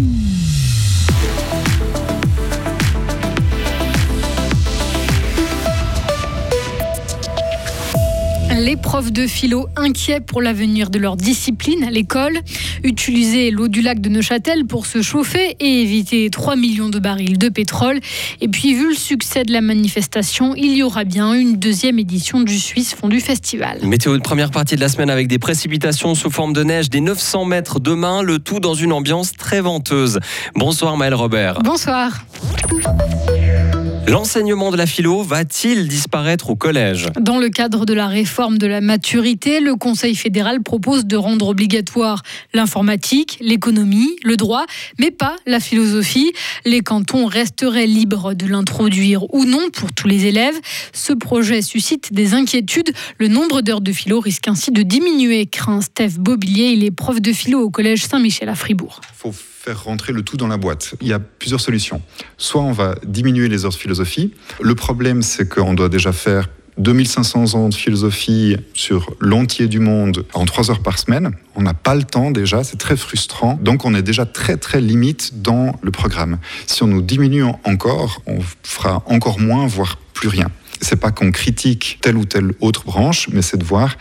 Mm-hmm. Les profs de philo inquiets pour l'avenir de leur discipline à l'école. Utiliser l'eau du lac de Neuchâtel pour se chauffer et éviter 3 millions de barils de pétrole. Et puis, vu le succès de la manifestation, il y aura bien une deuxième édition du Suisse Fondu Festival. Météo de première partie de la semaine avec des précipitations sous forme de neige des 900 mètres demain, le tout dans une ambiance très venteuse. Bonsoir Maël Robert. Bonsoir. L'enseignement de la philo va-t-il disparaître au collège? Dans le cadre de la réforme de la maturité, le Conseil fédéral propose de rendre obligatoire l'informatique, l'économie, le droit, mais pas la philosophie. Les cantons resteraient libres de l'introduire ou non pour tous les élèves. Ce projet suscite des inquiétudes. Le nombre d'heures de philo risque ainsi de diminuer, craint Steph Bobillier. Il est prof de philo au collège Saint-Michel à Fribourg faire rentrer le tout dans la boîte. Il y a plusieurs solutions. Soit on va diminuer les heures de philosophie. Le problème, c'est qu'on doit déjà faire 2500 ans de philosophie sur l'entier du monde en 3 heures par semaine. On n'a pas le temps déjà, c'est très frustrant. Donc on est déjà très très limite dans le programme. Si on nous diminue encore, on fera encore moins, voire plus rien. C'est pas qu'on critique telle ou telle autre branche, mais c'est de voir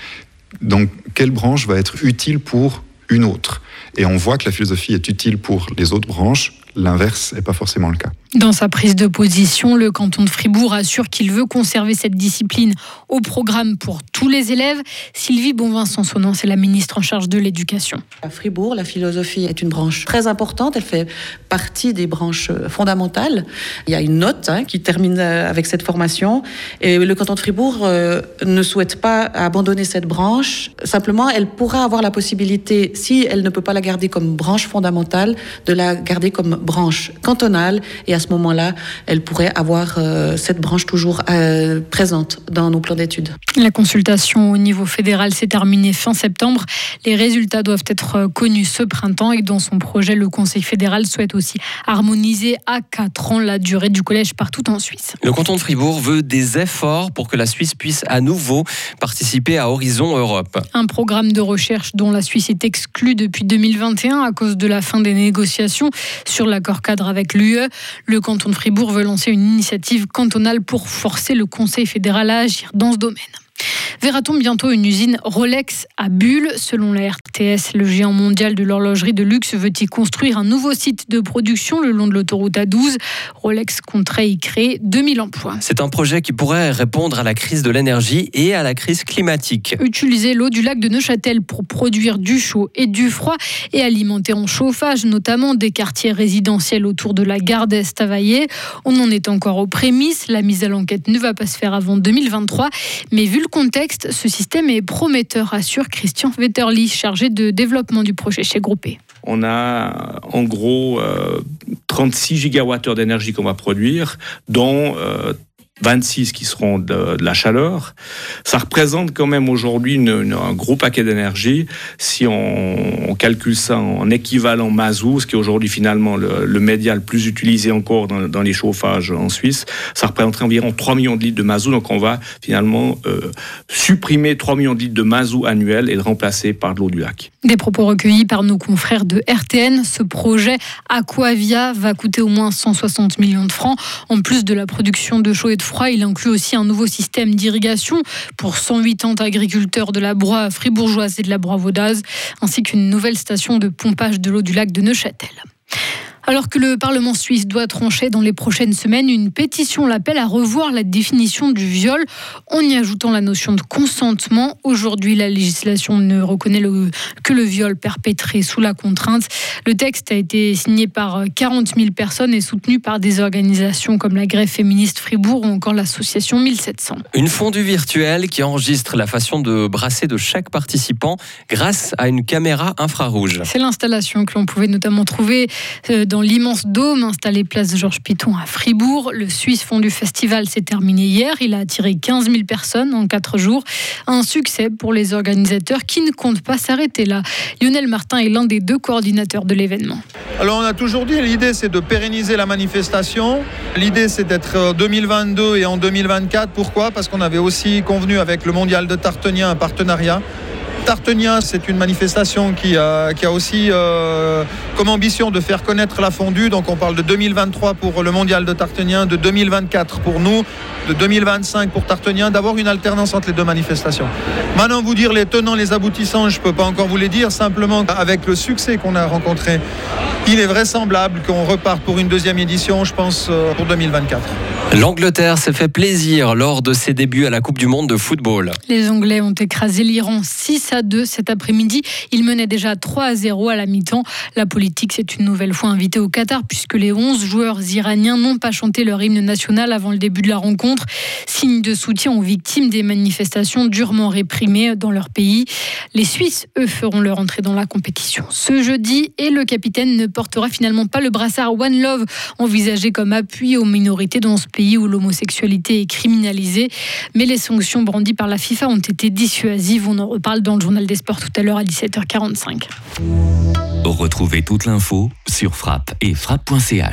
donc quelle branche va être utile pour une autre. Et on voit que la philosophie est utile pour les autres branches, l'inverse n'est pas forcément le cas. Dans sa prise de position, le canton de Fribourg assure qu'il veut conserver cette discipline au programme pour tous les élèves. Sylvie Bonvincent-Sonant, c'est la ministre en charge de l'éducation. À Fribourg, la philosophie est une branche très importante. Elle fait partie des branches fondamentales. Il y a une note hein, qui termine euh, avec cette formation. Et le canton de Fribourg euh, ne souhaite pas abandonner cette branche. Simplement, elle pourra avoir la possibilité, si elle ne peut pas la garder comme branche fondamentale, de la garder comme branche cantonale et à ce moment-là, elle pourrait avoir euh, cette branche toujours euh, présente dans nos plans d'études. La consultation au niveau fédéral s'est terminée fin septembre. Les résultats doivent être euh, connus ce printemps et dans son projet, le Conseil fédéral souhaite aussi harmoniser à 4 ans la durée du collège partout en Suisse. Le canton de Fribourg veut des efforts pour que la Suisse puisse à nouveau participer à Horizon Europe. Un programme de recherche dont la Suisse est exclue depuis 2021 à cause de la fin des négociations sur l'accord cadre avec l'UE. Le canton de Fribourg veut lancer une initiative cantonale pour forcer le Conseil fédéral à agir dans ce domaine. Verra-t-on bientôt une usine Rolex à Bulle? Selon la RTS, le géant mondial de l'horlogerie de luxe veut y construire un nouveau site de production le long de l'autoroute A12. Rolex compterait y créer 2000 emplois. C'est un projet qui pourrait répondre à la crise de l'énergie et à la crise climatique. Utiliser l'eau du lac de Neuchâtel pour produire du chaud et du froid et alimenter en chauffage notamment des quartiers résidentiels autour de la gare d'Est On en est encore aux prémices. La mise à l'enquête ne va pas se faire avant 2023. Mais vu le contexte, ce système est prometteur, assure Christian Wetterli, chargé de développement du projet chez Groupé. On a en gros 36 euh, gigawattheures d'énergie qu'on va produire, dont euh, 26 qui seront de, la chaleur. Ça représente quand même aujourd'hui un gros paquet d'énergie. Si on, calcule ça en équivalent mazout, ce qui est aujourd'hui finalement le, le, média le plus utilisé encore dans, les chauffages en Suisse, ça représenterait environ 3 millions de litres de mazout. Donc on va finalement euh, supprimer 3 millions de litres de mazout annuel et le remplacer par de l'eau du lac. Des propos recueillis par nos confrères de RTN. Ce projet Aquavia va coûter au moins 160 millions de francs. En plus de la production de chaud et de il inclut aussi un nouveau système d'irrigation pour 180 agriculteurs de la Broye fribourgeoise et de la Broye vaudoise, ainsi qu'une nouvelle station de pompage de l'eau du lac de Neuchâtel. Alors que le Parlement suisse doit trancher dans les prochaines semaines, une pétition l'appelle à revoir la définition du viol en y ajoutant la notion de consentement. Aujourd'hui, la législation ne reconnaît que le viol perpétré sous la contrainte. Le texte a été signé par 40 000 personnes et soutenu par des organisations comme la Grève féministe Fribourg ou encore l'association 1700. Une fondue virtuelle qui enregistre la façon de brasser de chaque participant grâce à une caméra infrarouge. C'est l'installation que l'on pouvait notamment trouver euh, l'immense dôme installé place Georges Piton à Fribourg. Le Suisse Fondu Festival s'est terminé hier. Il a attiré 15 000 personnes en quatre jours. Un succès pour les organisateurs qui ne comptent pas s'arrêter là. Lionel Martin est l'un des deux coordinateurs de l'événement. Alors on a toujours dit, l'idée c'est de pérenniser la manifestation. L'idée c'est d'être en 2022 et en 2024. Pourquoi? Parce qu'on avait aussi convenu avec le Mondial de Tartenia un partenariat Tartenien, c'est une manifestation qui a, aussi euh, comme ambition de faire connaître la fondue. Donc on parle de 2023 pour le mondial de Tartenien, de 2024 pour nous, de 2025 pour Tartenien, d'avoir une alternance entre les deux manifestations. Maintenant, vous dire les tenants, les aboutissants, je ne peux pas encore vous les dire. Simplement, avec le succès qu'on a rencontré, il est vraisemblable qu'on repart pour une deuxième édition, je pense, euh, pour 2024. L'Angleterre s'est fait plaisir lors de ses débuts à la Coupe du Monde de football. Les Anglais ont écrasé l'Iran 6 à 2 cet après-midi. Ils menaient déjà 3 à 0 à la mi-temps. La politique s'est une nouvelle fois invitée au Qatar puisque les 11 joueurs iraniens n'ont pas chanté leur hymne national avant le début de la rencontre. Signe de soutien aux victimes des manifestations durement réprimées dans leur pays. Les Suisses, eux, feront leur entrée dans la compétition ce jeudi et le capitaine ne portera finalement pas le brassard One Love envisagé comme appui aux minorités dans ce pays où l'homosexualité est criminalisée. Mais les sanctions brandies par la FIFA ont été dissuasives. On en reparle dans le journal des sports tout à l'heure à 17h45. Retrouvez toute l'info sur frappe et frappe.ch.